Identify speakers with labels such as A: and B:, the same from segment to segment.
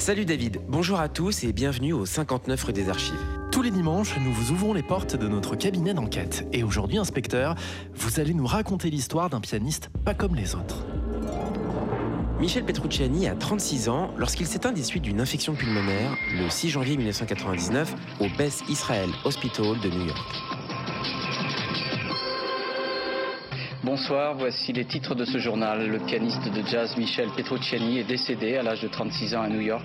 A: Salut David, bonjour à tous et bienvenue au 59 rue des Archives.
B: Tous les dimanches, nous vous ouvrons les portes de notre cabinet d'enquête. Et aujourd'hui, inspecteur, vous allez nous raconter l'histoire d'un pianiste pas comme les autres.
A: Michel Petrucciani a 36 ans lorsqu'il s'éteint des suites d'une infection pulmonaire le 6 janvier 1999 au Beth Israel Hospital de New York.
C: Bonsoir, voici les titres de ce journal. Le pianiste de jazz Michel Petrucciani est décédé à l'âge de 36 ans à New York.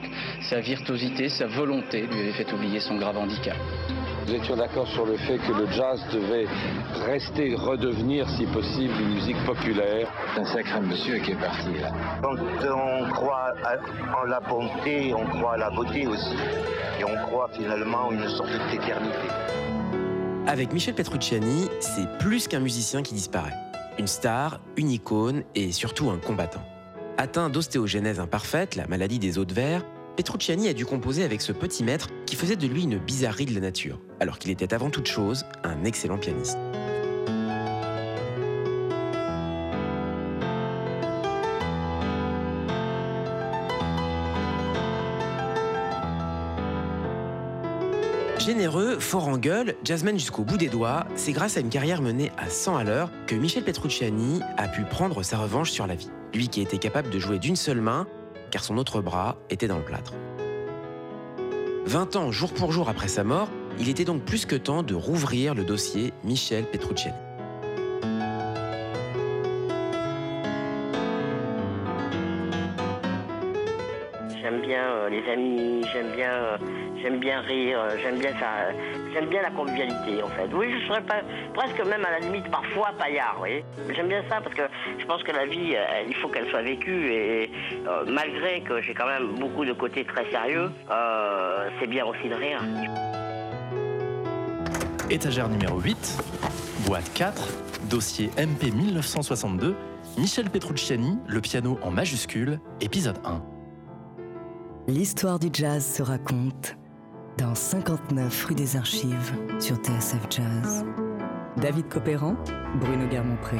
C: Sa virtuosité, sa volonté lui avait fait oublier son grave handicap.
D: Nous étions d'accord sur le fait que le jazz devait rester, redevenir, si possible, une musique populaire.
E: C'est un sacré monsieur qui est parti là.
F: Quand on croit en la bonté, on croit à la beauté aussi. Et on croit finalement une sorte d'éternité.
A: Avec Michel Petrucciani, c'est plus qu'un musicien qui disparaît. Une star, une icône et surtout un combattant. Atteint d'ostéogenèse imparfaite, la maladie des os de verre, Petrucciani a dû composer avec ce petit maître qui faisait de lui une bizarrerie de la nature, alors qu'il était avant toute chose un excellent pianiste. Généreux, fort en gueule, jazzman jusqu'au bout des doigts, c'est grâce à une carrière menée à 100 à l'heure que Michel Petrucciani a pu prendre sa revanche sur la vie. Lui qui était capable de jouer d'une seule main, car son autre bras était dans le plâtre. 20 ans jour pour jour après sa mort, il était donc plus que temps de rouvrir le dossier Michel Petrucciani.
G: Les amis, j'aime bien, euh, j'aime bien rire, euh, j'aime bien ça, j'aime bien la convivialité en fait. Oui, je serais pas, presque même à la limite parfois paillard, oui. J'aime bien ça parce que je pense que la vie, euh, il faut qu'elle soit vécue et euh, malgré que j'ai quand même beaucoup de côtés très sérieux, euh, c'est bien aussi de rire.
B: Étagère numéro 8, boîte 4, dossier MP 1962, Michel Petrucciani, le piano en majuscule, épisode 1.
H: L'histoire du jazz se raconte dans 59 rue des Archives sur TSF Jazz. David Copéran, Bruno Guermont-Pré.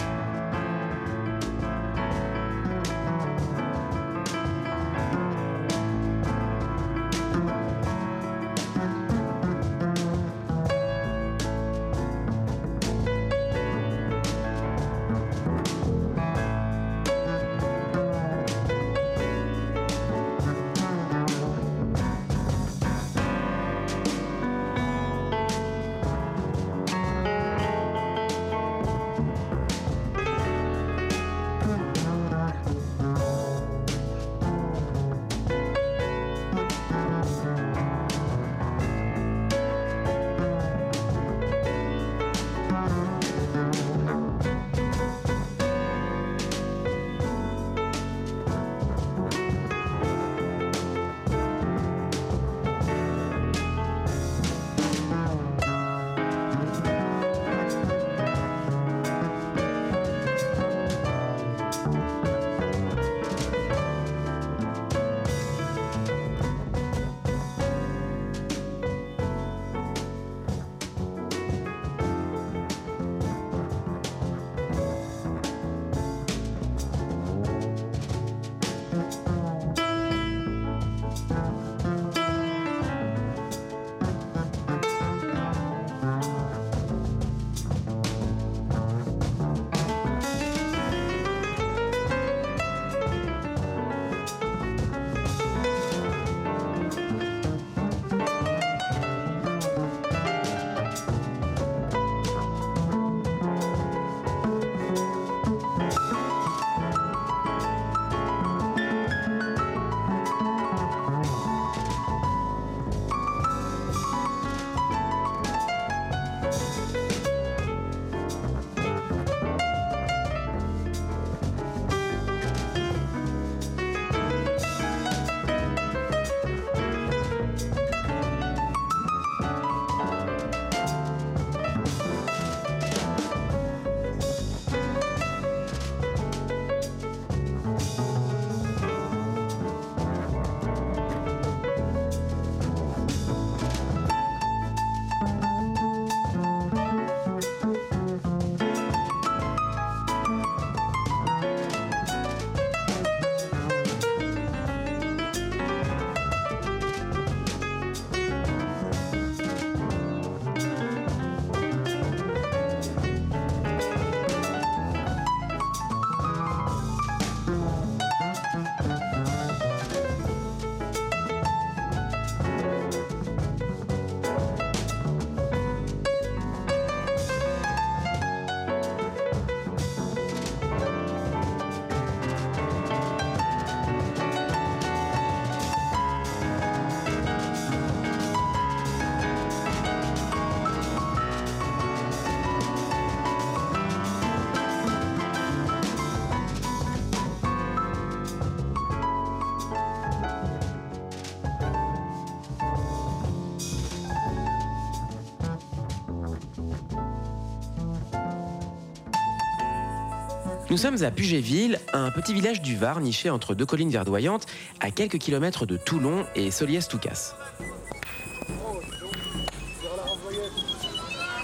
A: Nous sommes à Pugéville, un petit village du Var niché entre deux collines verdoyantes, à quelques kilomètres de Toulon et Soliès-Toucas.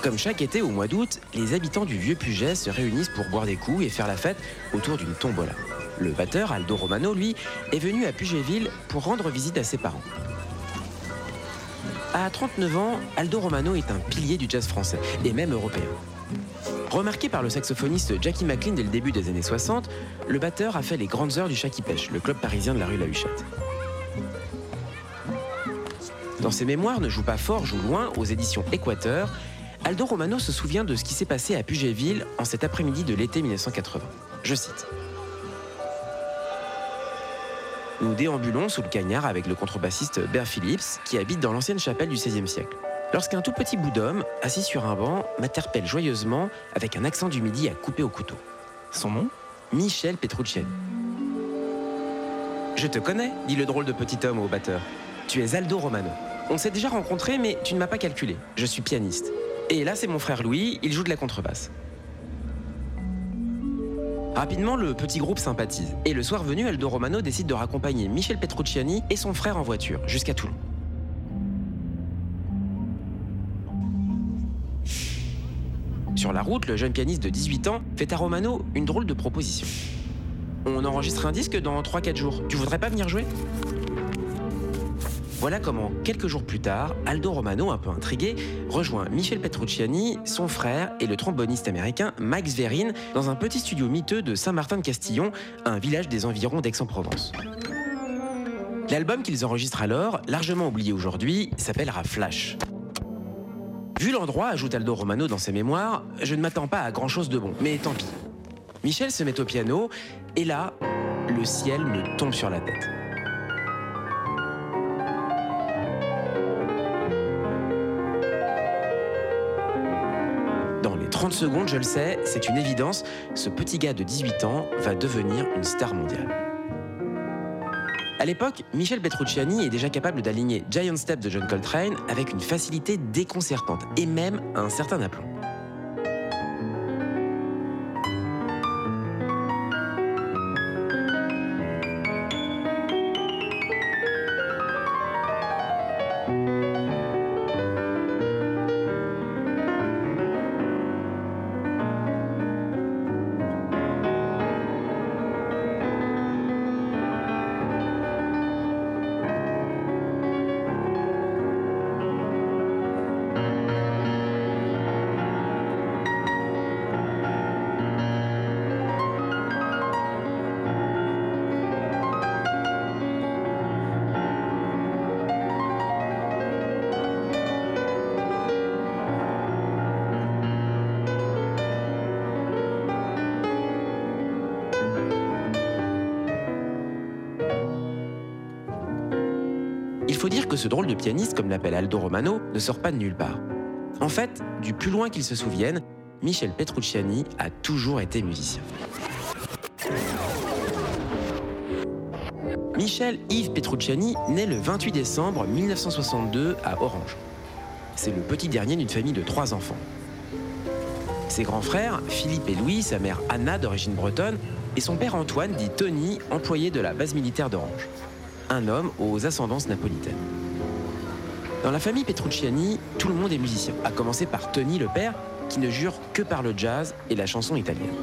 A: Comme chaque été au mois d'août, les habitants du vieux Puget se réunissent pour boire des coups et faire la fête autour d'une tombola. Le batteur, Aldo Romano, lui, est venu à Pugéville pour rendre visite à ses parents. À 39 ans, Aldo Romano est un pilier du jazz français, et même européen. Remarqué par le saxophoniste Jackie McLean dès le début des années 60, le batteur a fait les grandes heures du Chat qui pêche, le club parisien de la rue La Huchette. Dans ses mémoires Ne joue pas fort, joue loin, aux éditions Équateur, Aldo Romano se souvient de ce qui s'est passé à Pugéville en cet après-midi de l'été 1980. Je cite. Nous déambulons sous le cagnard avec le contrebassiste Bert Phillips, qui habite dans l'ancienne chapelle du XVIe siècle. Lorsqu'un tout petit bout d'homme, assis sur un banc, m'interpelle joyeusement avec un accent du midi à couper au couteau.
B: Son nom?
A: Michel Petrucciani. Je te connais, dit le drôle de petit homme au batteur. Tu es Aldo Romano. On s'est déjà rencontrés, mais tu ne m'as pas calculé. Je suis pianiste. Et là, c'est mon frère Louis, il joue de la contrebasse. Rapidement, le petit groupe sympathise. Et le soir venu, Aldo Romano décide de raccompagner Michel Petrucciani et son frère en voiture jusqu'à Toulon. Sur la route, le jeune pianiste de 18 ans fait à Romano une drôle de proposition. On enregistre un disque dans 3-4 jours. Tu voudrais pas venir jouer? Voilà comment, quelques jours plus tard, Aldo Romano, un peu intrigué, rejoint Michel Petrucciani, son frère et le tromboniste américain Max Verrin dans un petit studio miteux de Saint-Martin-de-Castillon, un village des environs d'Aix-en-Provence. L'album qu'ils enregistrent alors, largement oublié aujourd'hui, s'appellera Flash. Vu l'endroit, ajoute Aldo Romano dans ses mémoires, je ne m'attends pas à grand chose de bon, mais tant pis. Michel se met au piano, et là, le ciel me tombe sur la tête. Dans les 30 secondes, je le sais, c'est une évidence, ce petit gars de 18 ans va devenir une star mondiale. À l'époque, Michel Petrucciani est déjà capable d'aligner Giant Step de John Coltrane avec une facilité déconcertante et même un certain aplomb. Que ce drôle de pianiste, comme l'appelle Aldo Romano, ne sort pas de nulle part. En fait, du plus loin qu'il se souvienne, Michel Petrucciani a toujours été musicien. Michel Yves Petrucciani naît le 28 décembre 1962 à Orange. C'est le petit dernier d'une famille de trois enfants. Ses grands frères, Philippe et Louis, sa mère Anna d'origine bretonne, et son père Antoine, dit Tony, employé de la base militaire d'Orange. Un homme aux ascendances napolitaines. Dans la famille Petrucciani, tout le monde est musicien, à commencer par Tony le père, qui ne jure que par le jazz et la chanson italienne.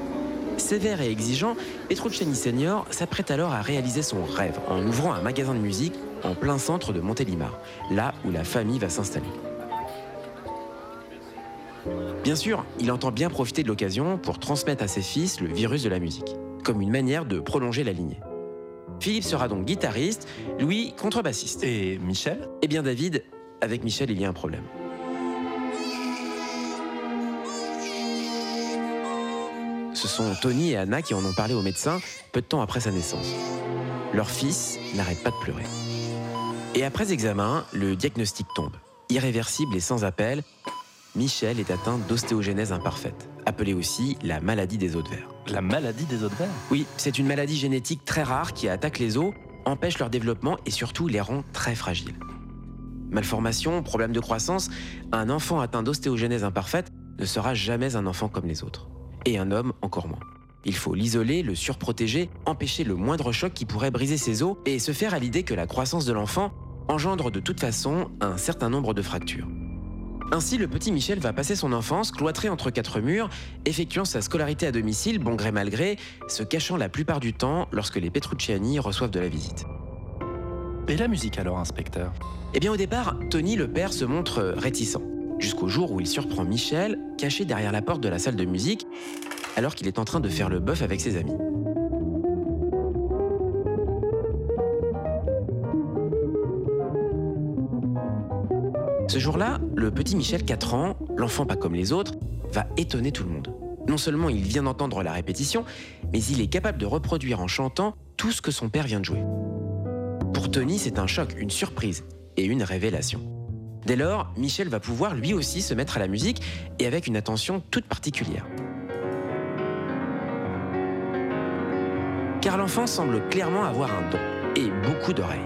A: Sévère et exigeant, Petrucciani Senior s'apprête alors à réaliser son rêve en ouvrant un magasin de musique en plein centre de Montélimar, là où la famille va s'installer. Bien sûr, il entend bien profiter de l'occasion pour transmettre à ses fils le virus de la musique, comme une manière de prolonger la lignée. Philippe sera donc guitariste, Louis contrebassiste.
B: Et Michel?
A: Eh bien David, avec Michel, il y a un problème. Ce sont Tony et Anna qui en ont parlé au médecin peu de temps après sa naissance. Leur fils n'arrête pas de pleurer. Et après examen, le diagnostic tombe. Irréversible et sans appel, Michel est atteint d'ostéogenèse imparfaite, appelée aussi la maladie des os de verre.
B: La maladie des os de verre?
A: Oui, c'est une maladie génétique très rare qui attaque les os, empêche leur développement et surtout les rend très fragiles. Malformation, problème de croissance, un enfant atteint d'ostéogenèse imparfaite ne sera jamais un enfant comme les autres. Et un homme encore moins. Il faut l'isoler, le surprotéger, empêcher le moindre choc qui pourrait briser ses os et se faire à l'idée que la croissance de l'enfant engendre de toute façon un certain nombre de fractures. Ainsi, le petit Michel va passer son enfance cloîtré entre quatre murs, effectuant sa scolarité à domicile, bon gré mal gré, se cachant la plupart du temps lorsque les Petrucciani reçoivent de la visite.
B: Et la musique alors, inspecteur?
A: Eh bien au départ, Tony le père se montre réticent, jusqu'au jour où il surprend Michel, caché derrière la porte de la salle de musique, alors qu'il est en train de faire le bœuf avec ses amis. Ce jour-là, le petit Michel, 4 ans, l'enfant pas comme les autres, va étonner tout le monde. Non seulement il vient d'entendre la répétition, mais il est capable de reproduire en chantant tout ce que son père vient de jouer. Pour Tony, c'est un choc, une surprise et une révélation. Dès lors, Michel va pouvoir lui aussi se mettre à la musique et avec une attention toute particulière. Car l'enfant semble clairement avoir un don et beaucoup d'oreilles.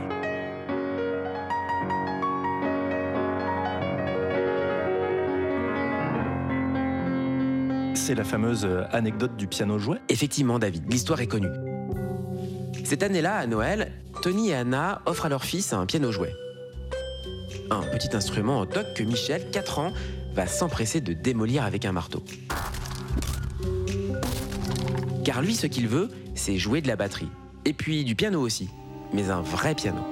B: C'est la fameuse euh, anecdote du piano jouet?
A: Effectivement, David, l'histoire est connue. Cette année-là, à Noël, Tony et Anna offrent à leur fils un piano jouet. Un petit instrument en toc que Michel, 4 ans, va s'empresser de démolir avec un marteau. Car lui, ce qu'il veut, c'est jouer de la batterie. Et puis du piano aussi, mais un vrai piano.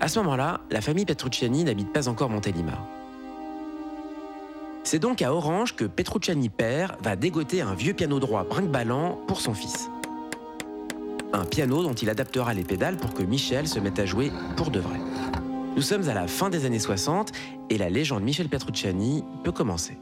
A: À ce moment-là, la famille Petrucciani n'habite pas encore Montélimar. C'est donc à Orange que Petrucciani père va dégoter un vieux piano droit brinque-ballant pour son fils. Un piano dont il adaptera les pédales pour que Michel se mette à jouer pour de vrai. Nous sommes à la fin des années 60 et la légende Michel Petrucciani peut commencer.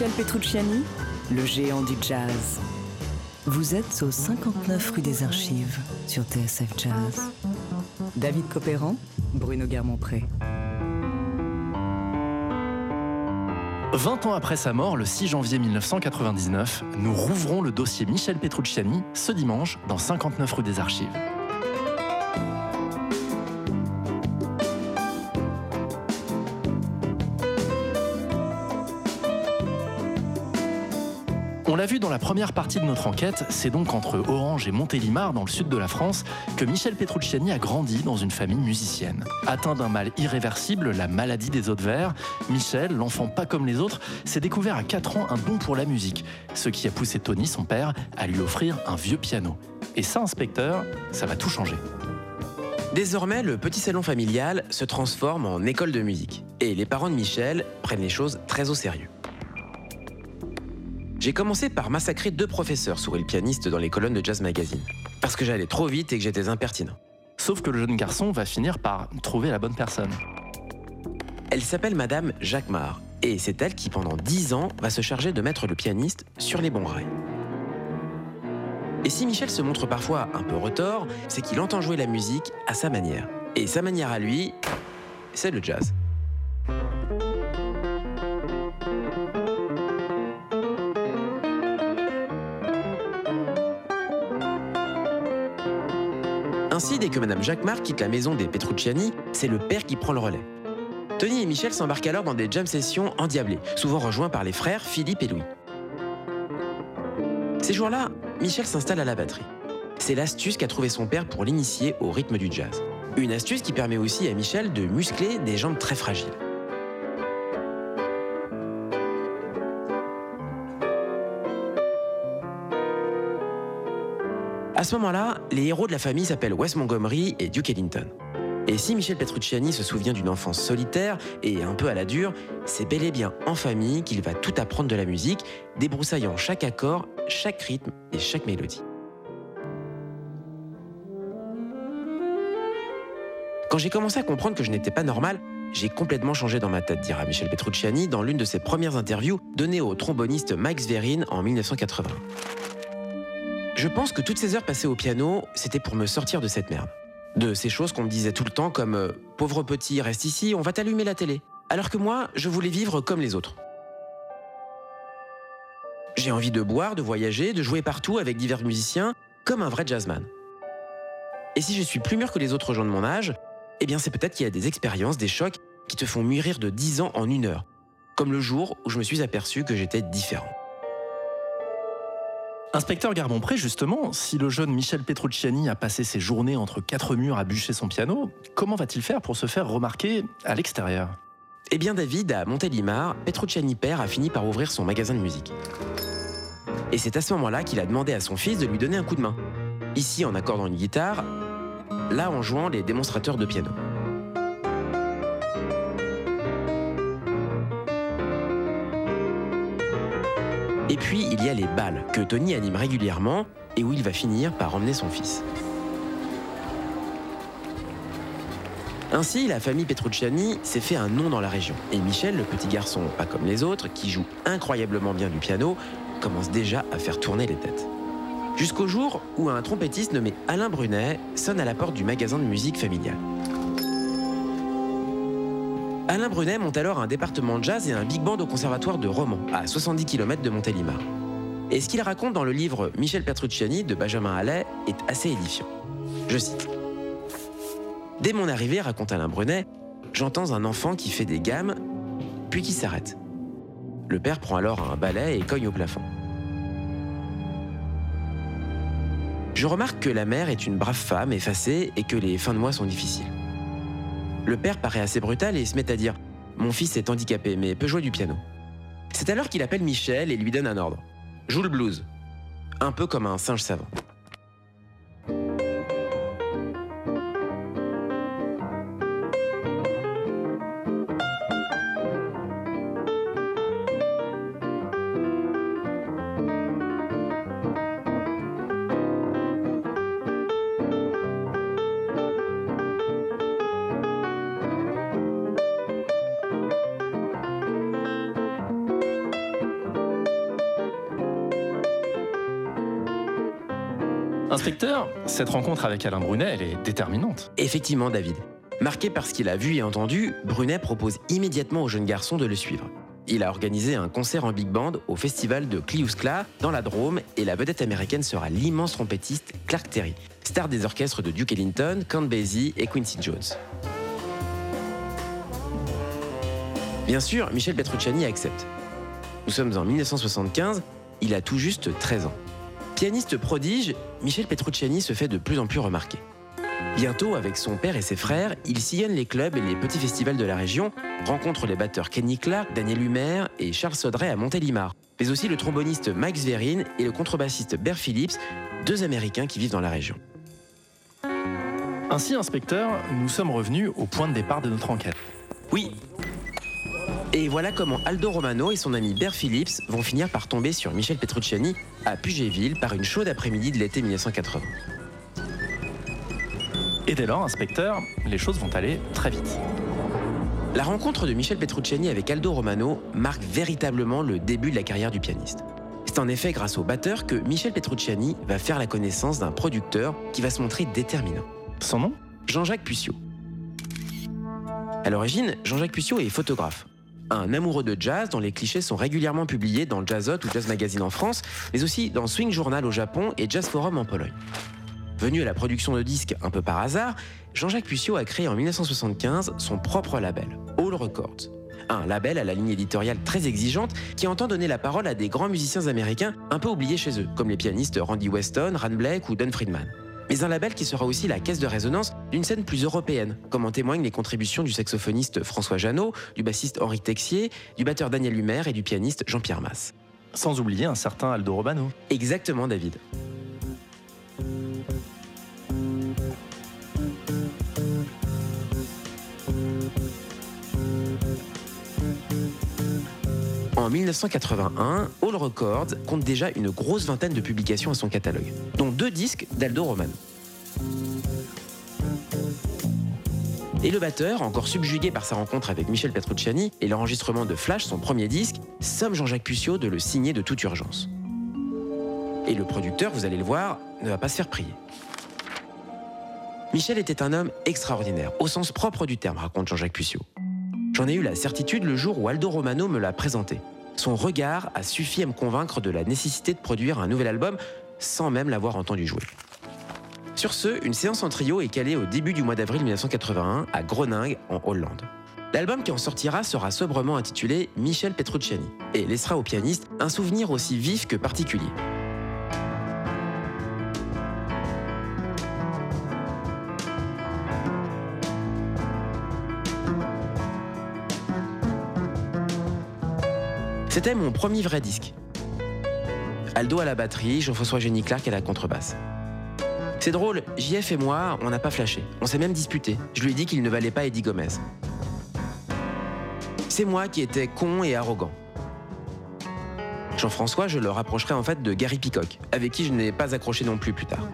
H: Michel Petrucciani, le géant du jazz. Vous êtes au 59 rue des Archives sur TSF Jazz. David Copéran, Bruno Guermont-Pré.
B: 20 ans après sa mort, le 6 janvier 1999, nous rouvrons le dossier Michel Petrucciani ce dimanche dans 59 rue des Archives. L'a première partie de notre enquête, c'est donc entre Orange et Montélimar, dans le sud de la France, que Michel Petrucciani a grandi dans une famille musicienne. Atteint d'un mal irréversible, la maladie des de verre, Michel, l'enfant pas comme les autres, s'est découvert à 4 ans un don pour la musique, ce qui a poussé Tony, son père, à lui offrir un vieux piano. Et ça, inspecteur, ça va tout changer.
A: Désormais, le petit salon familial se transforme en école de musique. Et les parents de Michel prennent les choses très au sérieux. J'ai commencé par massacrer deux professeurs, sourit le pianiste dans les colonnes de Jazz Magazine. Parce que j'allais trop vite et que j'étais impertinent.
B: Sauf que le jeune garçon va finir par trouver la bonne personne.
A: Elle s'appelle Madame Jacquemart. Et c'est elle qui, pendant dix ans, va se charger de mettre le pianiste sur les bons rails. Et si Michel se montre parfois un peu retors, c'est qu'il entend jouer la musique à sa manière. Et sa manière à lui, c'est le jazz. Dès que Madame Jacquemart quitte la maison des Petrucciani, c'est le père qui prend le relais. Tony et Michel s'embarquent alors dans des jam sessions endiablées, souvent rejoints par les frères Philippe et Louis. Ces jours-là, Michel s'installe à la batterie. C'est l'astuce qu'a trouvé son père pour l'initier au rythme du jazz. Une astuce qui permet aussi à Michel de muscler des jambes très fragiles. Ce moment-là, les héros de la famille s'appellent Wes Montgomery et Duke Ellington. Et si Michel Petrucciani se souvient d'une enfance solitaire et un peu à la dure, c'est bel et bien en famille qu'il va tout apprendre de la musique, débroussaillant chaque accord, chaque rythme et chaque mélodie. Quand j'ai commencé à comprendre que je n'étais pas normal, j'ai complètement changé dans ma tête, dira Michel Petrucciani dans l'une de ses premières interviews données au tromboniste Mike Zverin en 1980. Je pense que toutes ces heures passées au piano, c'était pour me sortir de cette merde. De ces choses qu'on me disait tout le temps comme euh, Pauvre petit, reste ici, on va t'allumer la télé. Alors que moi, je voulais vivre comme les autres. J'ai envie de boire, de voyager, de jouer partout avec divers musiciens, comme un vrai jazzman. Et si je suis plus mûr que les autres gens de mon âge, eh c'est peut-être qu'il y a des expériences, des chocs qui te font mûrir de 10 ans en une heure. Comme le jour où je me suis aperçu que j'étais différent.
B: Inspecteur Garbon-Pré, justement, si le jeune Michel Petrucciani a passé ses journées entre quatre murs à bûcher son piano, comment va-t-il faire pour se faire remarquer à l'extérieur?
A: Eh bien, David, à Montélimar, Petrucciani père a fini par ouvrir son magasin de musique. Et c'est à ce moment-là qu'il a demandé à son fils de lui donner un coup de main. Ici en accordant une guitare, là en jouant les démonstrateurs de piano. Et puis, il y a les balles que Tony anime régulièrement et où il va finir par emmener son fils. Ainsi, la famille Petrucciani s'est fait un nom dans la région. Et Michel, le petit garçon pas comme les autres, qui joue incroyablement bien du piano, commence déjà à faire tourner les têtes. Jusqu'au jour où un trompettiste nommé Alain Brunet sonne à la porte du magasin de musique familial. Alain Brunet monte alors un département de jazz et un big band au conservatoire de Romans, à 70 km de Montélimar. Et ce qu'il raconte dans le livre Michel Petrucciani de Benjamin Allais est assez édifiant. Je cite. Dès mon arrivée, raconte Alain Brunet, j'entends un enfant qui fait des gammes, puis qui s'arrête. Le père prend alors un balai et cogne au plafond. Je remarque que la mère est une brave femme effacée et que les fins de mois sont difficiles. Le père paraît assez brutal et se met à dire Mon fils est handicapé mais peut jouer du piano. C'est alors qu'il appelle Michel et lui donne un ordre Joue le blues. Un peu comme un singe savant.
B: Inspecteur, cette rencontre avec Alain Brunet, elle est déterminante.
A: Effectivement, David. Marqué par ce qu'il a vu et entendu, Brunet propose immédiatement au jeune garçon de le suivre. Il a organisé un concert en big band au festival de Cliouskla dans la Drôme et la vedette américaine sera l'immense trompettiste Clark Terry, star des orchestres de Duke Ellington, Count Basie et Quincy Jones. Bien sûr, Michel Petrucciani accepte. Nous sommes en 1975, il a tout juste 13 ans. Pianiste prodige, Michel Petrucciani se fait de plus en plus remarquer. Bientôt, avec son père et ses frères, il sillonne les clubs et les petits festivals de la région, rencontre les batteurs Kenny Clark, Daniel Humer et Charles Sodré à Montélimar, mais aussi le tromboniste Mike Zverin et le contrebassiste Bert Phillips, deux Américains qui vivent dans la région.
B: Ainsi, inspecteur, nous sommes revenus au point de départ de notre enquête.
A: Oui. Et voilà comment Aldo Romano et son ami Bert Phillips vont finir par tomber sur Michel Petrucciani à Pugetville par une chaude après-midi de l'été 1980.
B: Et dès lors, inspecteur, les choses vont aller très vite.
A: La rencontre de Michel Petrucciani avec Aldo Romano marque véritablement le début de la carrière du pianiste. C'est en effet grâce au batteur que Michel Petrucciani va faire la connaissance d'un producteur qui va se montrer déterminant.
B: Son nom?
A: Jean-Jacques Puccio. À l'origine, Jean-Jacques Puccio est photographe. Un amoureux de jazz dont les clichés sont régulièrement publiés dans Jazzot ou Jazz Magazine en France, mais aussi dans Swing Journal au Japon et Jazz Forum en Pologne. Venu à la production de disques un peu par hasard, Jean-Jacques Puccio a créé en 1975 son propre label, All Records. Un label à la ligne éditoriale très exigeante qui entend donner la parole à des grands musiciens américains un peu oubliés chez eux, comme les pianistes Randy Weston, Ran Blake ou Don Friedman. Mais un label qui sera aussi la caisse de résonance d'une scène plus européenne, comme en témoignent les contributions du saxophoniste François Janot, du bassiste Henri Texier, du batteur Daniel Humer et du pianiste Jean-Pierre Masse.
B: Sans oublier un certain Aldo Romano.
A: Exactement, David. En 1981, All Records compte déjà une grosse vingtaine de publications à son catalogue, dont deux disques d'Aldo Romano. Et le batteur, encore subjugué par sa rencontre avec Michel Petrucciani et l'enregistrement de Flash, son premier disque, somme Jean-Jacques Puccio de le signer de toute urgence. Et le producteur, vous allez le voir, ne va pas se faire prier. Michel était un homme extraordinaire, au sens propre du terme, raconte Jean-Jacques Puccio. J'en ai eu la certitude le jour où Aldo Romano me l'a présenté. Son regard a suffi à me convaincre de la nécessité de produire un nouvel album sans même l'avoir entendu jouer. Sur ce, une séance en trio est calée au début du mois d'avril 1981 à Groningue, en Hollande. L'album qui en sortira sera sobrement intitulé Michel Petrucciani et laissera au pianiste un souvenir aussi vif que particulier. C'était mon premier vrai disque. Aldo à la batterie, Jean-François Jenny Clark à la contrebasse. C'est drôle, JF et moi, on n'a pas flashé. On s'est même disputé. Je lui ai dit qu'il ne valait pas Eddie Gomez. C'est moi qui étais con et arrogant. Jean-François, je le rapprocherai en fait de Gary Peacock, avec qui je n'ai pas accroché non plus plus tard.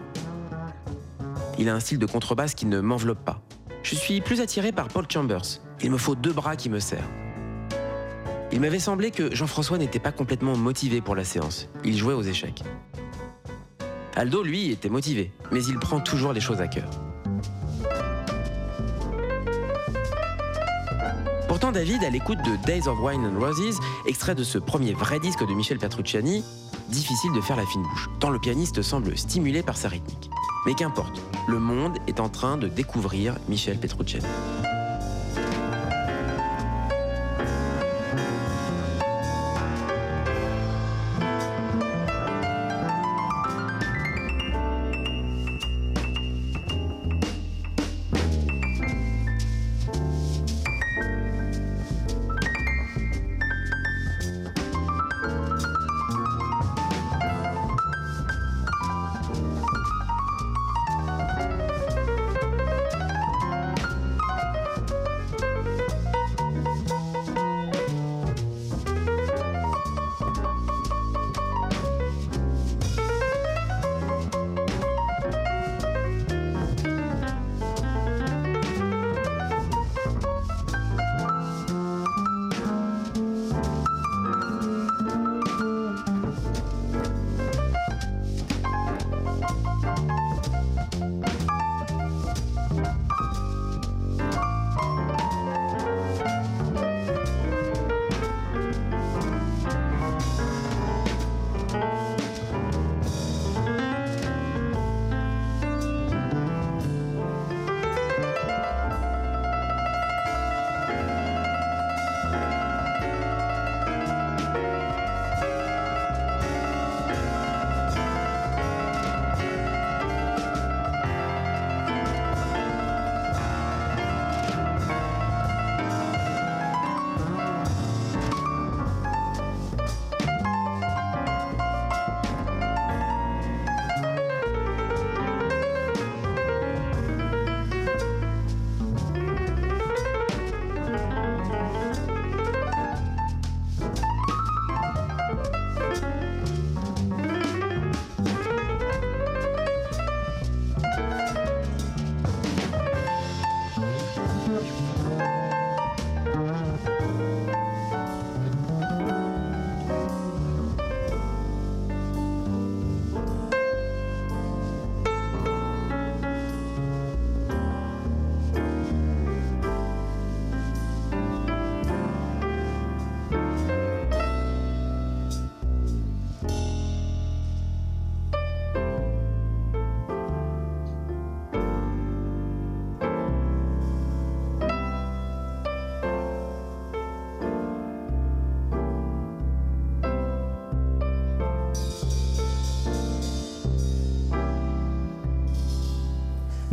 A: Il a un style de contrebasse qui ne m'enveloppe pas. Je suis plus attiré par Paul Chambers. Il me faut deux bras qui me serrent. Il m'avait semblé que Jean-François n'était pas complètement motivé pour la séance. Il jouait aux échecs. Aldo, lui, était motivé, mais il prend toujours les choses à cœur. Pourtant, David, à l'écoute de Days of Wine and Roses, extrait de ce premier vrai disque de Michel Petrucciani, difficile de faire la fine bouche, tant le pianiste semble stimulé par sa rythmique. Mais qu'importe, le monde est en train de découvrir Michel Petrucciani.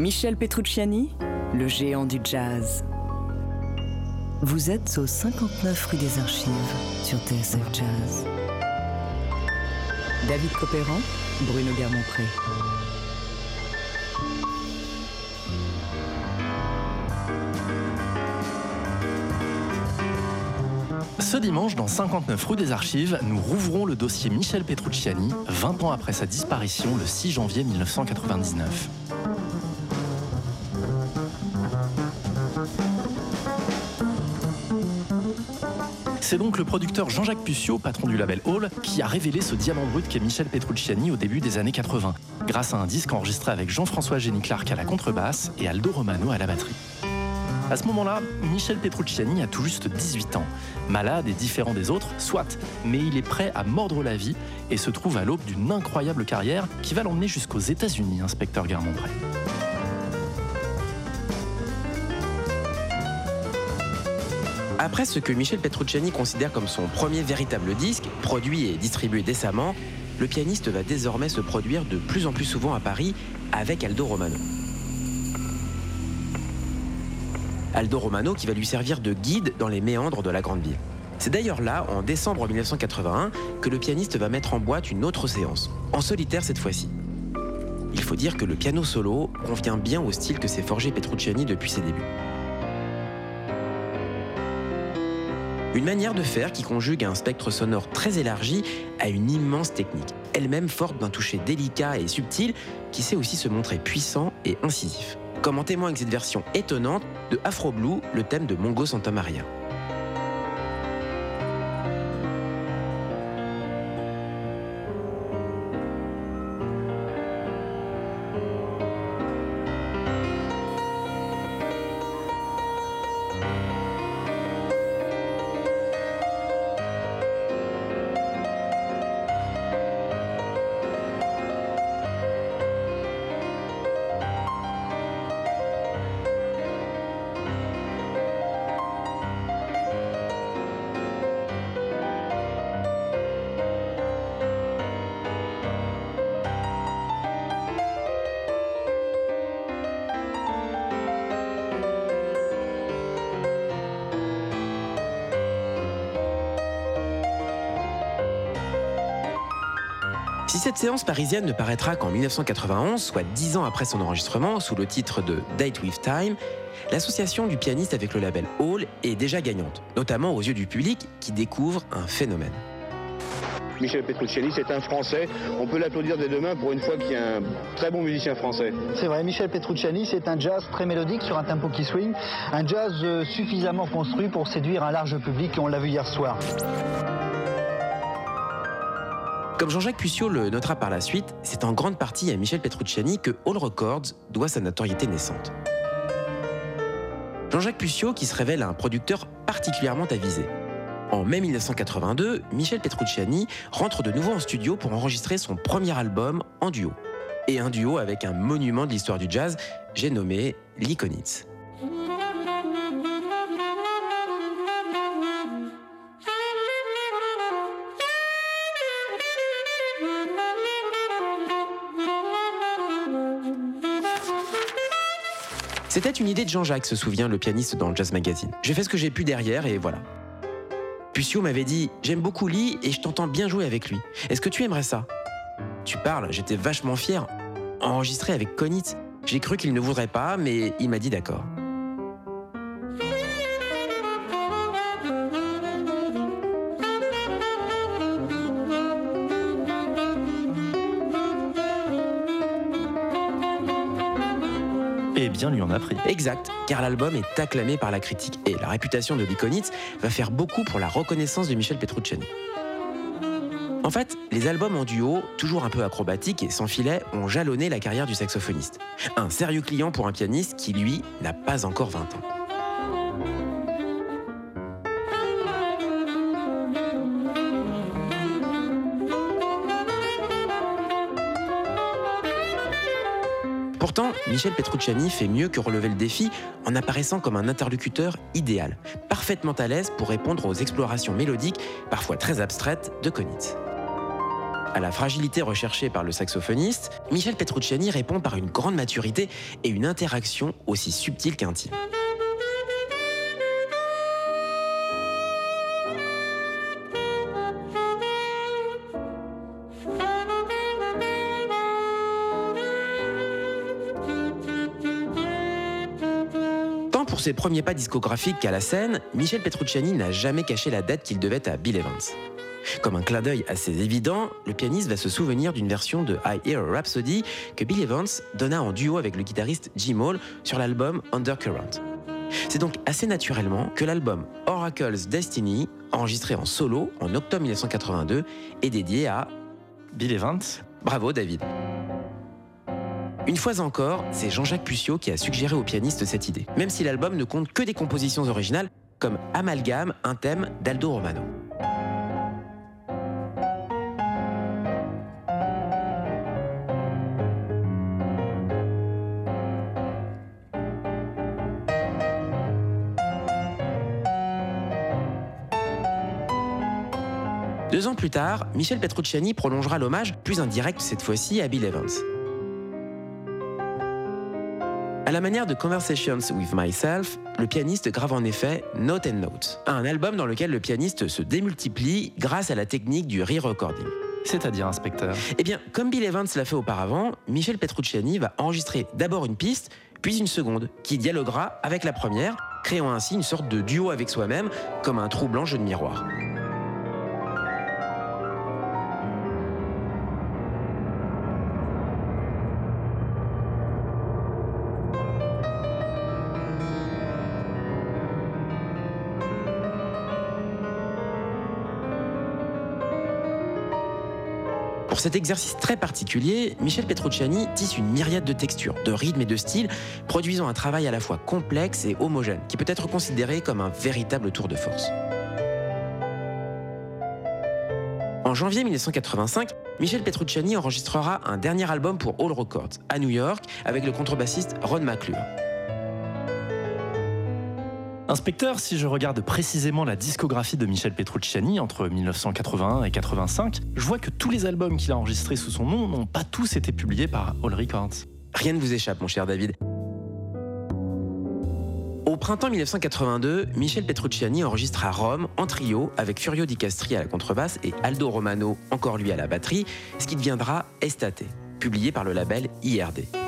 H: Michel Petrucciani, le géant du jazz. Vous êtes au 59 rue des Archives sur TSF Jazz. David Copéran, Bruno Guermont-Pré.
B: Ce dimanche, dans 59 rue des Archives, nous rouvrons le dossier Michel Petrucciani, 20 ans après sa disparition le 6 janvier 1999. C'est donc le producteur Jean-Jacques Puccio, patron du label Hall, qui a révélé ce diamant brut qu'est Michel Petrucciani au début des années 80, grâce à un disque enregistré avec Jean-François Jenny Clark à la contrebasse et Aldo Romano à la batterie. À ce moment-là, Michel Petrucciani a tout juste 18 ans. Malade et différent des autres, soit, mais il est prêt à mordre la vie et se trouve à l'aube d'une incroyable carrière qui va l'emmener jusqu'aux États-Unis, inspecteur Guermont-Bray.
A: Après ce que Michel Petrucciani considère comme son premier véritable disque, produit et distribué décemment, le pianiste va désormais se produire de plus en plus souvent à Paris avec Aldo Romano. Aldo Romano qui va lui servir de guide dans les méandres de la grande ville. C'est d'ailleurs là, en décembre 1981, que le pianiste va mettre en boîte une autre séance, en solitaire cette fois-ci. Il faut dire que le piano solo convient bien au style que s'est forgé Petrucciani depuis ses débuts. Une manière de faire qui conjugue un spectre sonore très élargi à une immense technique, elle-même forte d'un toucher délicat et subtil qui sait aussi se montrer puissant et incisif. Comme en témoigne cette version étonnante de Afro Blue, le thème de Mongo Santa cette séance parisienne ne paraîtra qu'en 1991, soit dix ans après son enregistrement, sous le titre de Date with Time, l'association du pianiste avec le label Hall est déjà gagnante, notamment aux yeux du public qui découvre un phénomène.
I: Michel Petrucciani, c'est un Français. On peut l'applaudir dès demain pour une fois qu'il y a un très bon musicien français.
J: C'est vrai, Michel Petrucciani, c'est un jazz très mélodique sur un tempo qui swing, un jazz suffisamment construit pour séduire un large public, et on l'a vu hier soir.
A: Comme Jean-Jacques Puccio le notera par la suite, c'est en grande partie à Michel Petrucciani que Hall Records doit sa notoriété naissante. Jean-Jacques Puccio qui se révèle un producteur particulièrement avisé. En mai 1982, Michel Petrucciani rentre de nouveau en studio pour enregistrer son premier album en duo. Et un duo avec un monument de l'histoire du jazz, j'ai nommé Lee Konitz. C'était une idée de Jean-Jacques, se souvient le pianiste dans le Jazz Magazine. J'ai fait ce que j'ai pu derrière et voilà. Puccio m'avait dit J'aime beaucoup Lee et je t'entends bien jouer avec lui. Est-ce que tu aimerais ça? Tu parles, j'étais vachement fier. Enregistré avec Konitz. J'ai cru qu'il ne voudrait pas, mais il m'a dit d'accord.
B: Bien lui en a pris.
A: Exact, car l'album est acclamé par la critique et la réputation de Likonitz va faire beaucoup pour la reconnaissance de Michel Petrucciani. En fait, les albums en duo, toujours un peu acrobatiques et sans filet, ont jalonné la carrière du saxophoniste. Un sérieux client pour un pianiste qui, lui, n'a pas encore 20 ans. Michel Petrucciani fait mieux que relever le défi en apparaissant comme un interlocuteur idéal, parfaitement à l'aise pour répondre aux explorations mélodiques, parfois très abstraites, de Konitz. À la fragilité recherchée par le saxophoniste, Michel Petrucciani répond par une grande maturité et une interaction aussi subtile qu'intime. Ses premiers pas discographiques qu'à la scène, Michel Petrucciani n'a jamais caché la dette qu'il devait à Bill Evans. Comme un clin d'œil assez évident, le pianiste va se souvenir d'une version de I Hear a Rhapsody que Bill Evans donna en duo avec le guitariste Jim Hall sur l'album Undercurrent. C'est donc assez naturellement que l'album Oracle's Destiny, enregistré en solo en octobre 1982, est dédié à
B: Bill Evans.
A: Bravo David. Une fois encore, c'est Jean-Jacques Puccio qui a suggéré au pianiste cette idée, même si l'album ne compte que des compositions originales comme Amalgame, un thème d'Aldo Romano. Deux ans plus tard, Michel Petrucciani prolongera l'hommage, plus indirect cette fois-ci, à Bill Evans. La manière de Conversations with Myself, le pianiste grave en effet Note and Note, un album dans lequel le pianiste se démultiplie grâce à la technique du re-recording.
B: C'est-à-dire, inspecteur?
A: Eh bien, comme Bill Evans l'a fait auparavant, Michel Petrucciani va enregistrer d'abord une piste, puis une seconde, qui dialoguera avec la première, créant ainsi une sorte de duo avec soi-même, comme un troublant jeu de miroir. Cet exercice très particulier, Michel Petrucciani tisse une myriade de textures, de rythmes et de styles, produisant un travail à la fois complexe et homogène, qui peut être considéré comme un véritable tour de force. En janvier 1985, Michel Petrucciani enregistrera un dernier album pour All Records à New York avec le contrebassiste Ron McClure.
B: Inspecteur, si je regarde précisément la discographie de Michel Petrucciani entre 1981 et 85, je vois que tous les albums qu'il a enregistrés sous son nom n'ont pas tous été publiés par All Records.
A: Rien ne vous échappe, mon cher David. Au printemps 1982, Michel Petrucciani enregistre à Rome en trio avec Furio Di Castri à la contrebasse et Aldo Romano, encore lui à la batterie, ce qui deviendra Estate, publié par le label IRD.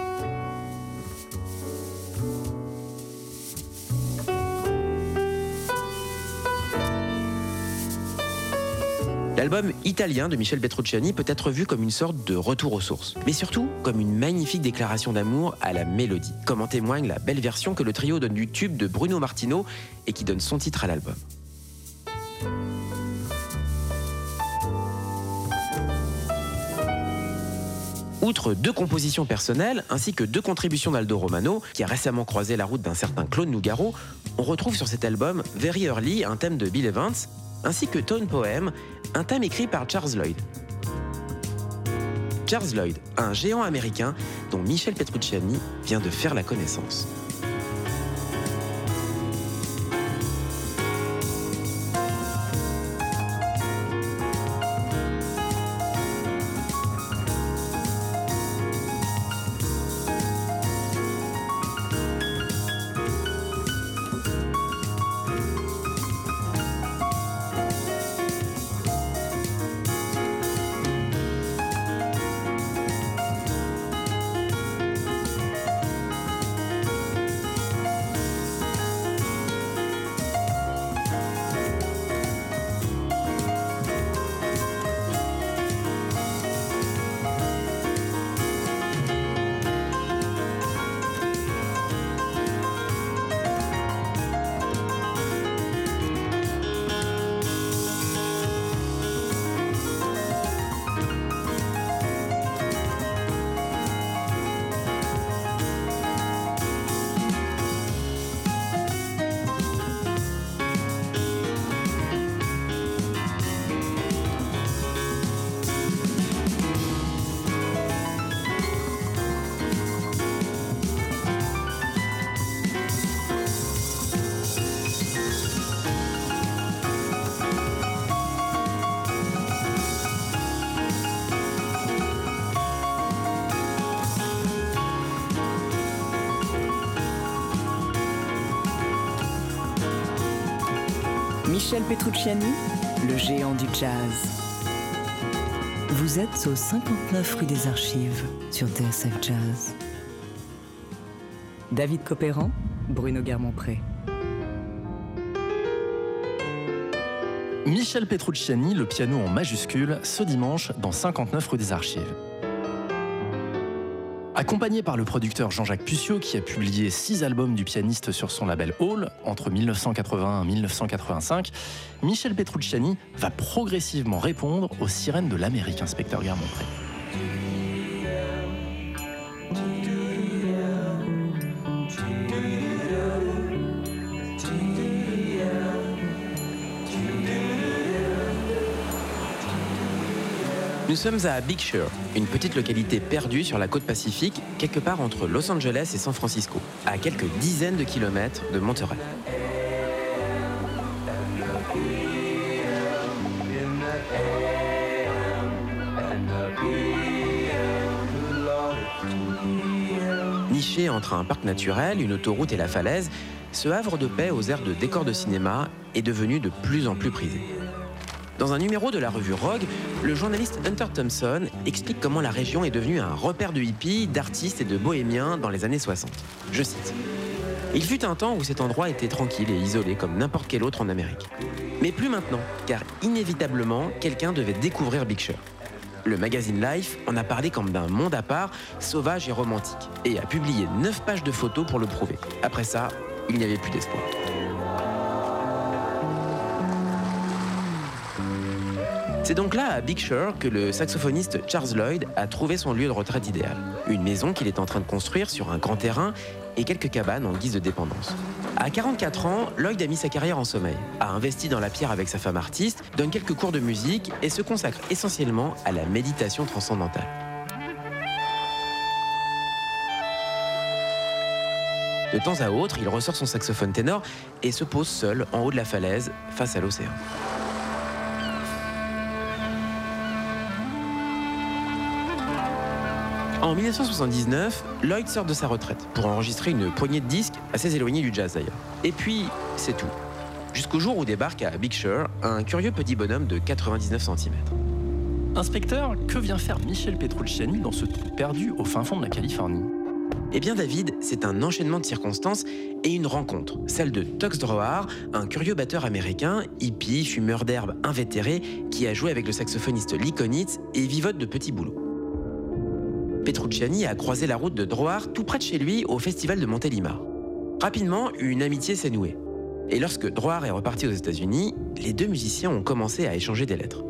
A: L'album italien de Michel Petrucciani peut être vu comme une sorte de retour aux sources, mais surtout comme une magnifique déclaration d'amour à la mélodie, comme en témoigne la belle version que le trio donne du tube de Bruno Martino et qui donne son titre à l'album. Outre deux compositions personnelles ainsi que deux contributions d'Aldo Romano, qui a récemment croisé la route d'un certain Claude Nougaro, on retrouve sur cet album Very Early, un thème de Bill Evans, ainsi que Tone Poem, un thème écrit par Charles Lloyd. Charles Lloyd, un géant américain dont Michel Petrucciani vient de faire la connaissance.
H: Michel Petrucciani, le géant du jazz. Vous êtes au 59 rue des Archives sur TSF Jazz. David Copéran, Bruno Guermont-Pré.
B: Michel Petrucciani, le piano en majuscule, ce dimanche dans 59 rue des Archives. Accompagné par le producteur Jean-Jacques Pucio, qui a publié six albums du pianiste sur son label Hall entre 1981 et 1985, Michel Petrucciani va progressivement répondre aux sirènes de l'Amérique, inspecteur Guermont-Pré.
A: Nous sommes à Big Sur, une petite localité perdue sur la côte pacifique, quelque part entre Los Angeles et San Francisco, à quelques dizaines de kilomètres de Monterey. Niché entre un parc naturel, une autoroute et la falaise, ce havre de paix aux airs de décor de cinéma est devenu de plus en plus prisé. Dans un numéro de la revue Rogue, le journaliste Hunter Thompson explique comment la région est devenue un repère de hippies, d'artistes et de bohémiens dans les années 60. Je cite. Il fut un temps où cet endroit était tranquille et isolé comme n'importe quel autre en Amérique. Mais plus maintenant, car inévitablement, quelqu'un devait découvrir Big Sur. Le magazine Life en a parlé comme d'un monde à part, sauvage et romantique, et a publié 9 pages de photos pour le prouver. Après ça, il n'y avait plus d'espoir. C'est donc là, à Big Sur, que le saxophoniste Charles Lloyd a trouvé son lieu de retraite idéal. Une maison qu'il est en train de construire sur un grand terrain et quelques cabanes en guise de dépendance. À 44 ans, Lloyd a mis sa carrière en sommeil, a investi dans la pierre avec sa femme artiste, donne quelques cours de musique et se consacre essentiellement à la méditation transcendantale. De temps à autre, il ressort son saxophone ténor et se pose seul en haut de la falaise face à l'océan. En 1979, Lloyd sort de sa retraite pour enregistrer une poignée de disques assez éloignée du jazz d'ailleurs. Et puis, c'est tout. Jusqu'au jour où débarque à Big Sur un curieux petit bonhomme de 99 cm.
B: Inspecteur, que vient faire Michel Petrucciani dans ce trou perdu au fin fond de la Californie?
A: Eh bien David, c'est un enchaînement de circonstances et une rencontre, celle de Tux Drohar, un curieux batteur américain, hippie, fumeur d'herbe invétéré, qui a joué avec le saxophoniste Lee Konitz et vivote de petits boulots. Petrucciani a croisé la route de Drohar tout près de chez lui au festival de Montélimar. Rapidement, une amitié s'est nouée. Et lorsque Drohar est reparti aux États-Unis, les deux musiciens ont commencé à échanger des lettres.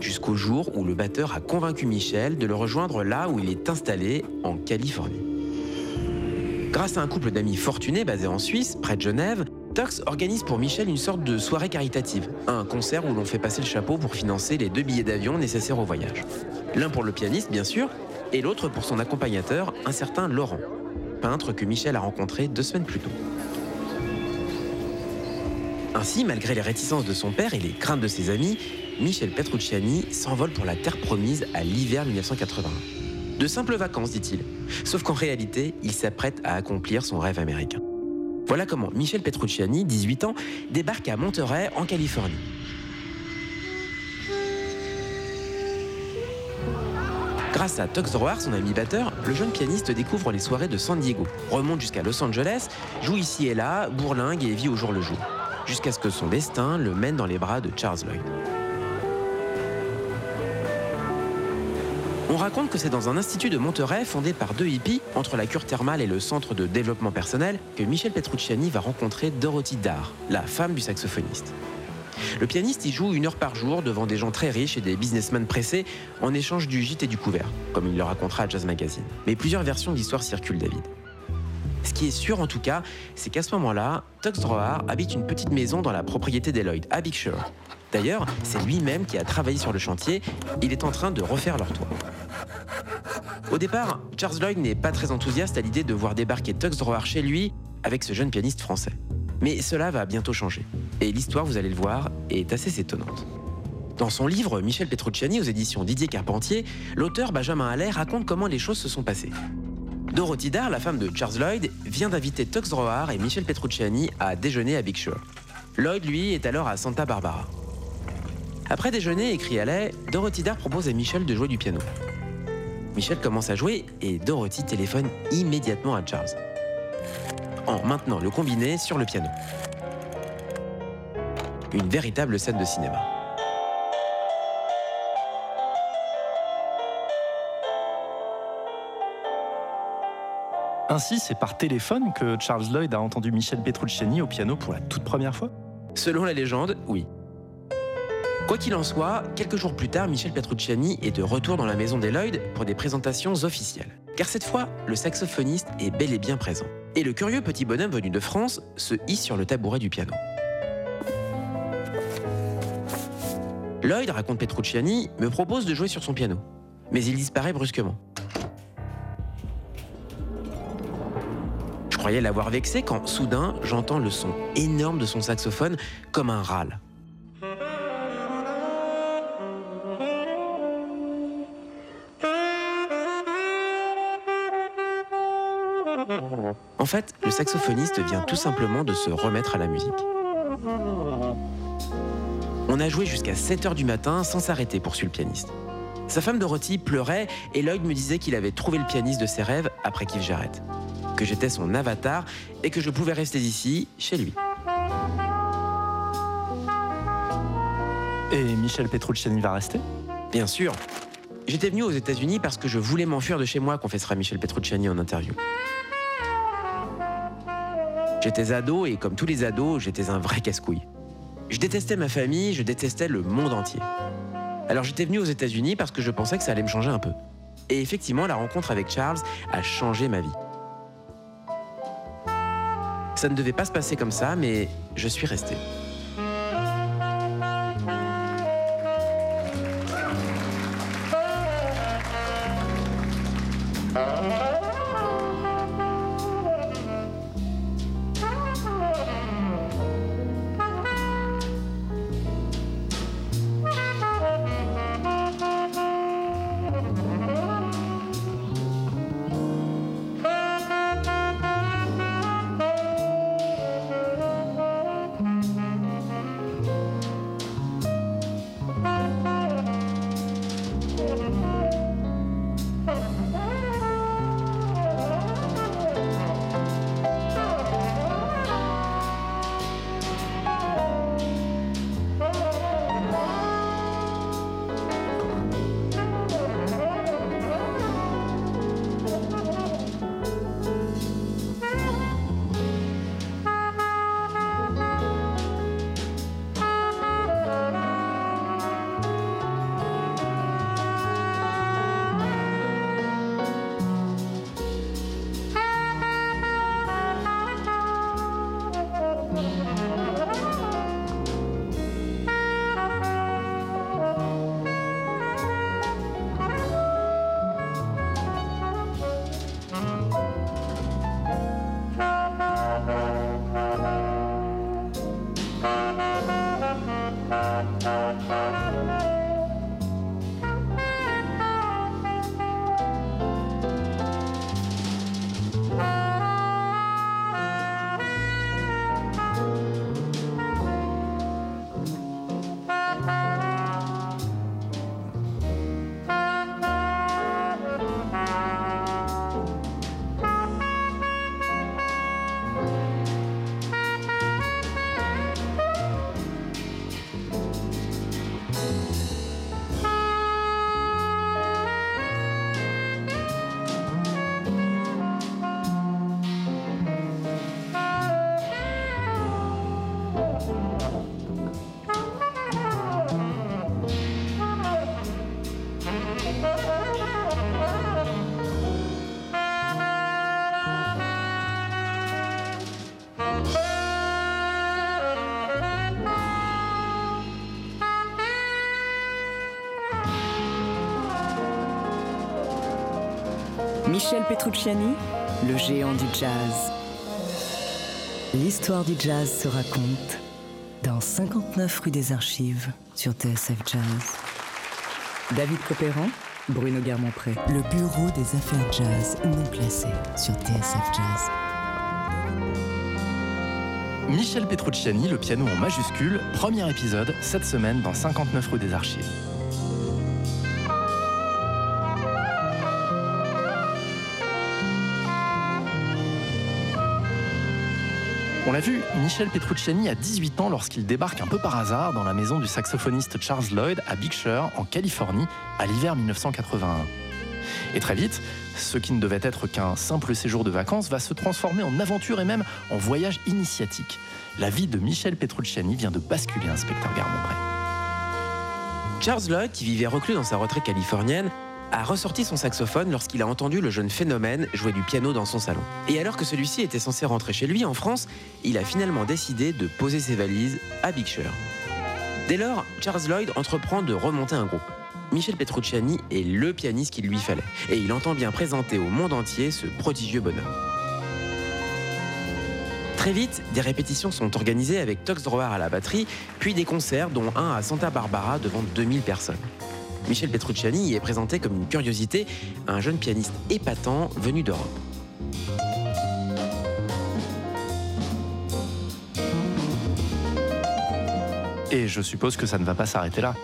A: Jusqu'au jour où le batteur a convaincu Michel de le rejoindre là où il est installé, en Californie. Grâce à un couple d'amis fortunés basé en Suisse, près de Genève, Tox organise pour Michel une sorte de soirée caritative, un concert où l'on fait passer le chapeau pour financer les deux billets d'avion nécessaires au voyage. L'un pour le pianiste, bien sûr, et l'autre pour son accompagnateur, un certain Laurent, peintre que Michel a rencontré deux semaines plus tôt. Ainsi, malgré les réticences de son père et les craintes de ses amis, Michel Petrucciani s'envole pour la terre promise à l'hiver 1981. De simples vacances, dit-il. Sauf qu'en réalité, il s'apprête à accomplir son rêve américain. Voilà comment Michel Petrucciani, 18 ans, débarque à Monterey, en Californie. Grâce à Tux Drohar, son ami batteur, le jeune pianiste découvre les soirées de San Diego, remonte jusqu'à Los Angeles, joue ici et là, bourlingue et vit au jour le jour, jusqu'à ce que son destin le mène dans les bras de Charles Lloyd. On raconte que c'est dans un institut de Monterey fondé par deux hippies, entre la cure thermale et le centre de développement personnel, que Michel Petrucciani va rencontrer Dorothy Dar, la femme du saxophoniste. Le pianiste y joue une heure par jour devant des gens très riches et des businessmen pressés en échange du gîte et du couvert, comme il le racontera à Jazz Magazine. Mais plusieurs versions de l'histoire circulent, David. Ce qui est sûr en tout cas, c'est qu'à ce moment-là, Tux Drohar habite une petite maison dans la propriété des Lloyd, à Big Sur. D'ailleurs, c'est lui-même qui a travaillé sur le chantier. Il est en train de refaire leur toit. Au départ, Charles Lloyd n'est pas très enthousiaste à l'idée de voir débarquer Tux Drohar chez lui avec ce jeune pianiste français. Mais cela va bientôt changer. Et l'histoire, vous allez le voir, est assez étonnante. Dans son livre Michel Petrucciani aux éditions Didier Carpentier, l'auteur Benjamin Allais raconte comment les choses se sont passées. Dorothy Dar, la femme de Charles Lloyd, vient d'inviter Tux Drohar et Michel Petrucciani à déjeuner à Big Sur. Lloyd, lui, est alors à Santa Barbara. Après déjeuner à lait, Dorothy Dar propose à Michel de jouer du piano. Michel commence à jouer et Dorothy téléphone immédiatement à Charles. En maintenant le combiné sur le piano. Une véritable scène de cinéma.
B: Ainsi, c'est par téléphone que Charles Lloyd a entendu Michel Petrucciani au piano pour la toute première fois?
A: Selon la légende, oui. Quoi qu'il en soit, quelques jours plus tard, Michel Petrucciani est de retour dans la maison des Lloyd pour des présentations officielles. Car cette fois, le saxophoniste est bel et bien présent. Et le curieux petit bonhomme venu de France se hisse sur le tabouret du piano. Lloyd, raconte Petrucciani, me propose de jouer sur son piano. Mais il disparaît brusquement. Je croyais l'avoir vexé quand, soudain, j'entends le son énorme de son saxophone comme un râle. Fait, le saxophoniste vient tout simplement de se remettre à la musique. On a joué jusqu'à 7 h du matin sans s'arrêter, poursuit le pianiste. Sa femme Dorothy pleurait et Lloyd me disait qu'il avait trouvé le pianiste de ses rêves après Keith Jarrett, que j'étais son avatar et que je pouvais rester ici, chez lui.
B: Et Michel Petrucciani va rester?
A: Bien sûr. J'étais venu aux États-Unis parce que je voulais m'enfuir de chez moi, confessera Michel Petrucciani en interview. J'étais ado et comme tous les ados, j'étais un vrai casse-couille. Je détestais ma famille, je détestais le monde entier. Alors j'étais venu aux États-Unis parce que je pensais que ça allait me changer un peu. Et effectivement, la rencontre avec Charles a changé ma vie. Ça ne devait pas se passer comme ça, mais je suis resté.
H: Michel Petrucciani, le géant du jazz. L'histoire du jazz se raconte dans 59 rue des Archives sur TSF Jazz. David Copéran, Bruno Guermont-Pré. Le bureau des affaires jazz non classées sur TSF Jazz.
B: Michel Petrucciani, le piano en majuscule, premier épisode cette semaine dans 59 rue des Archives. On l'a vu, Michel Petrucciani a 18 ans lorsqu'il débarque un peu par hasard dans la maison du saxophoniste Charles Lloyd à Big Sur, en Californie, à l'hiver 1981. Et très vite, ce qui ne devait être qu'un simple séjour de vacances va se transformer en aventure et même en voyage initiatique. La vie de Michel Petrucciani vient de basculer, inspecteur Garmont-Bray.
A: Charles Lloyd, qui vivait reclus dans sa retraite californienne, a ressorti son saxophone lorsqu'il a entendu le jeune phénomène jouer du piano dans son salon. Et alors que celui-ci était censé rentrer chez lui en France, il a finalement décidé de poser ses valises à Big. Dès lors, Charles Lloyd entreprend de remonter un groupe. Michel Petrucciani est le pianiste qu'il lui fallait, et il entend bien présenter au monde entier ce prodigieux bonhomme. Très vite, des répétitions sont organisées avec Tox Drower à la batterie, puis des concerts, dont un à Santa Barbara devant 2000 personnes. Michel Petrucciani y est présenté comme une curiosité, un jeune pianiste épatant venu d'Europe.
B: Et je suppose que ça ne va pas s'arrêter là.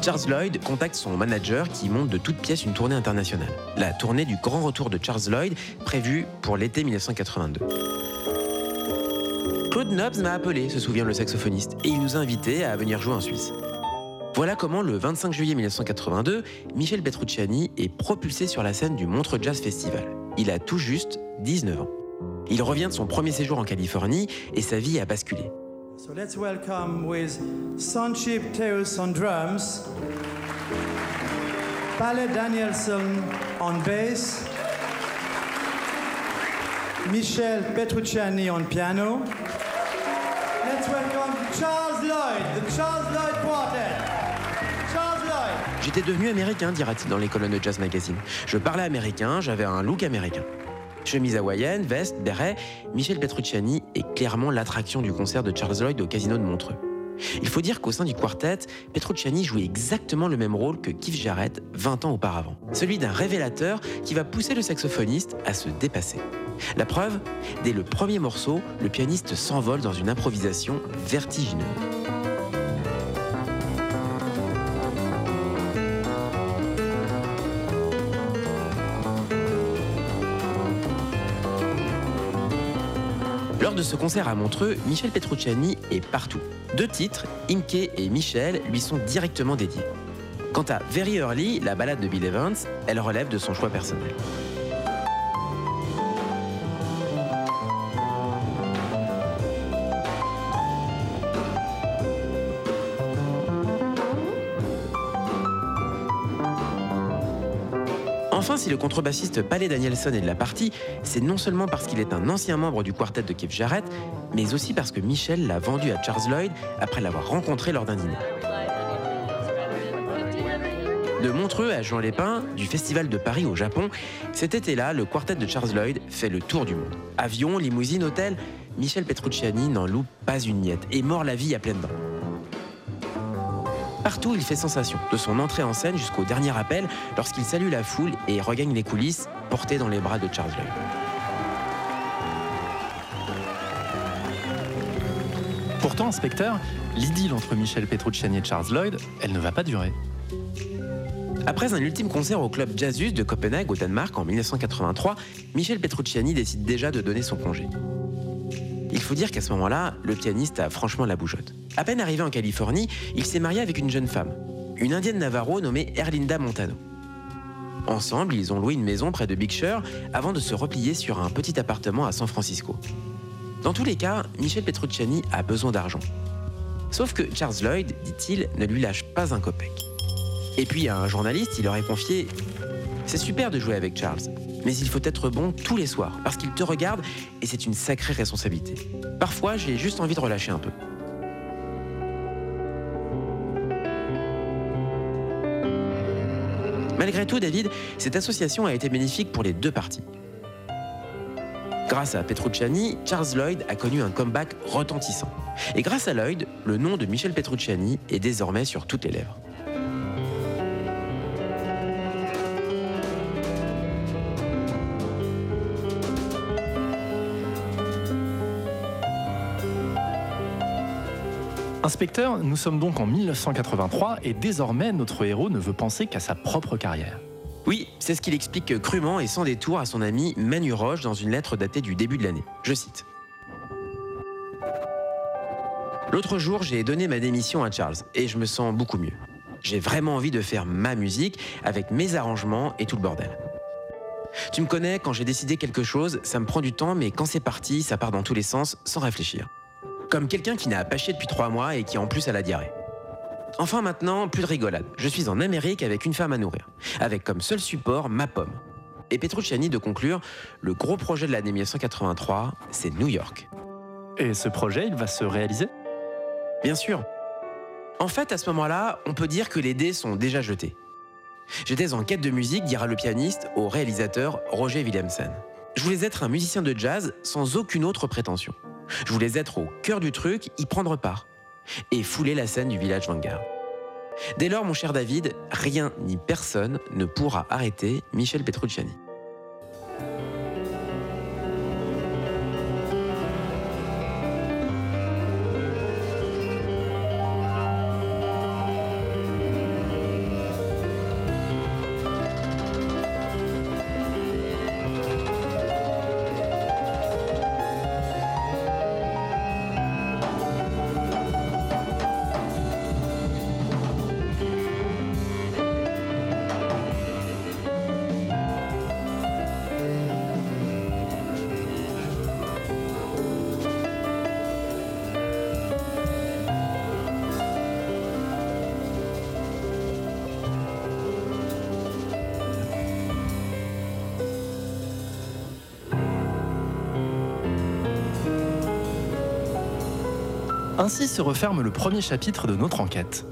A: Charles Lloyd contacte son manager qui monte de toutes pièces une tournée internationale. La tournée du grand retour de Charles Lloyd, prévue pour l'été 1982. Claude Nobbs m'a appelé, se souvient le saxophoniste, et il nous a invités à venir jouer en Suisse. Voilà comment, le 25 juillet 1982, Michel Petrucciani est propulsé sur la scène du Montreux Jazz Festival. Il a tout juste 19 ans. Il revient de son premier séjour en Californie et sa vie a basculé.
K: So let's welcome with Sonchip Teus on drums, Danielson on bass, Michel Petrucciani on piano. Let's welcome Charles Lloyd, the. Charles Lloyd.
A: J'étais devenu américain, dira-t-il dans les colonnes de Jazz Magazine. Je parlais américain, j'avais un look américain. Chemise hawaïenne, veste, béret, Michel Petrucciani est clairement l'attraction du concert de Charles Lloyd au Casino de Montreux. Il faut dire qu'au sein du quartet, Petrucciani jouait exactement le même rôle que Keith Jarrett 20 ans auparavant. Celui d'un révélateur qui va pousser le saxophoniste à se dépasser. La preuve, dès le premier morceau, le pianiste s'envole dans une improvisation vertigineuse. De ce concert à Montreux, Michel Petrucciani est partout. Deux titres, Inke et Michel, lui sont directement dédiés. Quant à Very Early, la balade de Bill Evans, elle relève de son choix personnel. Enfin, si le contrebassiste Palais Danielson est de la partie, c'est non seulement parce qu'il est un ancien membre du quartet de Keith Jarrett, mais aussi parce que Michel l'a vendu à Charles Lloyd après l'avoir rencontré lors d'un dîner. De Montreux à Jean Lépin, du Festival de Paris au Japon, cet été-là, le quartet de Charles Lloyd fait le tour du monde. Avion, limousine, hôtel, Michel Petrucciani n'en loue pas une miette et mord la vie à pleines dents. Partout, il fait sensation, de son entrée en scène jusqu'au dernier appel, lorsqu'il salue la foule et regagne les coulisses, porté dans les bras de Charles Lloyd.
B: Pourtant, inspecteur, l'idylle entre Michel Petrucciani et Charles Lloyd, elle ne va pas durer.
A: Après un ultime concert au club Jazzus de Copenhague au Danemark en 1983, Michel Petrucciani décide déjà de donner son congé. Il faut dire qu'à ce moment-là, le pianiste a franchement la bougeotte. À peine arrivé en Californie, il s'est marié avec une jeune femme, une indienne Navarro nommée Erlinda Montano. Ensemble, ils ont loué une maison près de Big avant de se replier sur un petit appartement à San Francisco. Dans tous les cas, Michel Petrucciani a besoin d'argent. Sauf que Charles Lloyd, dit-il, ne lui lâche pas un copec. Et puis à un journaliste, il aurait confié C'est super de jouer avec Charles, mais il faut être bon tous les soirs, parce qu'il te regarde et c'est une sacrée responsabilité. Parfois, j'ai juste envie de relâcher un peu. Malgré tout, David, cette association a été bénéfique pour les deux parties. Grâce à Petrucciani, Charles Lloyd a connu un comeback retentissant. Et grâce à Lloyd, le nom de Michel Petrucciani est désormais sur toutes les lèvres.
B: Inspecteur, nous sommes donc en 1983 et désormais notre héros ne veut penser qu'à sa propre carrière.
A: Oui, c'est ce qu'il explique crûment et sans détour à son ami Manu Roche dans une lettre datée du début de l'année. Je cite. L'autre jour, j'ai donné ma démission à Charles et je me sens beaucoup mieux. J'ai vraiment envie de faire ma musique avec mes arrangements et tout le bordel. Tu me connais, quand j'ai décidé quelque chose, ça me prend du temps, mais quand c'est parti, ça part dans tous les sens sans réfléchir. Comme quelqu'un qui n'a pas chié depuis trois mois et qui en plus a la diarrhée. Enfin maintenant, plus de rigolade. Je suis en Amérique avec une femme à nourrir, avec comme seul support ma pomme. Et Petrucciani de conclure, le gros projet de l'année 1983, c'est New York.
B: Et ce projet, il va se réaliser?
A: Bien sûr. En fait, à ce moment-là, on peut dire que les dés sont déjà jetés. J'étais en quête de musique, dira le pianiste au réalisateur Roger Williamson. Je voulais être un musicien de jazz sans aucune autre prétention. Je voulais être au cœur du truc, y prendre part et fouler la scène du village Vanguard. Dès lors, mon cher David, rien ni personne ne pourra arrêter Michel Petrucciani.
B: Ainsi se referme le premier chapitre de notre enquête.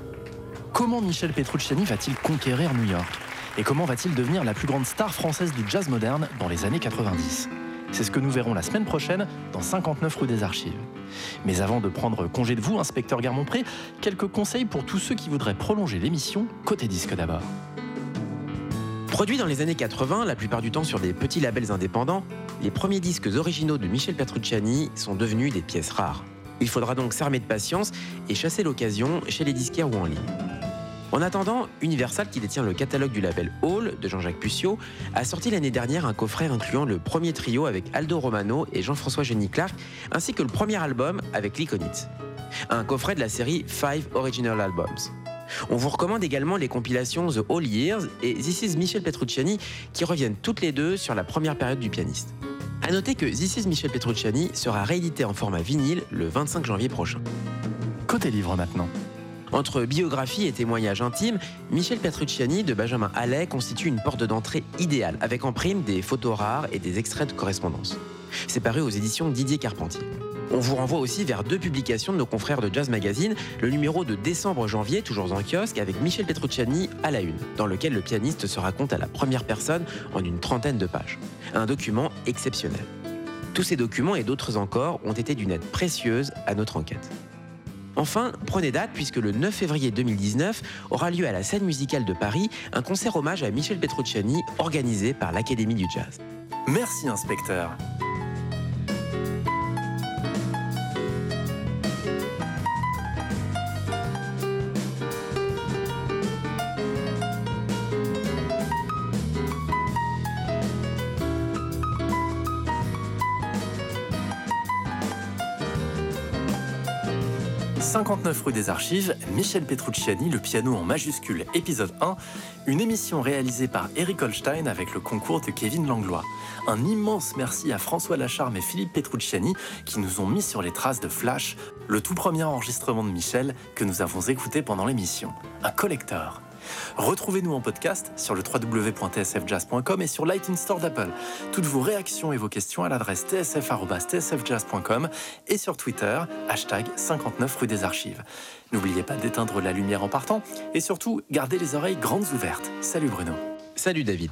B: Comment Michel Petrucciani va-t-il conquérir New York? Et comment va-t-il devenir la plus grande star française du jazz moderne dans les années 90 C'est ce que nous verrons la semaine prochaine dans 59 rue des Archives. Mais avant de prendre congé de vous, inspecteur Garmont-Pré, quelques conseils pour tous ceux qui voudraient prolonger l'émission côté disque d'abord.
A: Produits dans les années 80, la plupart du temps sur des petits labels indépendants, les premiers disques originaux de Michel Petrucciani sont devenus des pièces rares. Il faudra donc s'armer de patience et chasser l'occasion chez les disquaires ou en ligne. En attendant, Universal, qui détient le catalogue du label Hall de Jean-Jacques Pucio, a sorti l'année dernière un coffret incluant le premier trio avec Aldo Romano et Jean-François Jenny Clark, ainsi que le premier album avec l'Iconite. Un coffret de la série Five Original Albums. On vous recommande également les compilations The All Years et This is Michel Petrucciani qui reviennent toutes les deux sur la première période du pianiste. A noter que This is Michel Petrucciani sera réédité en format vinyle le 25 janvier prochain.
B: Côté livre maintenant.
A: Entre biographie et témoignages intimes, Michel Petrucciani de Benjamin Allais constitue une porte d'entrée idéale, avec en prime des photos rares et des extraits de correspondance. C'est paru aux éditions Didier Carpentier. On vous renvoie aussi vers deux publications de nos confrères de Jazz Magazine, le numéro de décembre-janvier, toujours en kiosque, avec Michel Petrucciani à la une, dans lequel le pianiste se raconte à la première personne en une trentaine de pages. Un document exceptionnel. Tous ces documents et d'autres encore ont été d'une aide précieuse à notre enquête. Enfin, prenez date puisque le 9 février 2019 aura lieu à la scène musicale de Paris un concert hommage à Michel Petrucciani organisé par l'Académie du Jazz.
B: Merci inspecteur. 59 rue des Archives, Michel Petrucciani, le piano en majuscule, épisode 1, une émission réalisée par Eric Holstein avec le concours de Kevin Langlois. Un immense merci à François Lacharme et Philippe Petrucciani qui nous ont mis sur les traces de Flash, le tout premier enregistrement de Michel que nous avons écouté pendant l'émission. Un collector. Retrouvez-nous en podcast sur le www.tsfjazz.com et sur l'iTunes Store d'Apple. Toutes vos réactions et vos questions à l'adresse tsf.tsfjazz.com et sur Twitter, hashtag 59 rue des Archives. N'oubliez pas d'éteindre la lumière en partant et surtout, gardez les oreilles grandes ouvertes. Salut Bruno.
A: Salut David.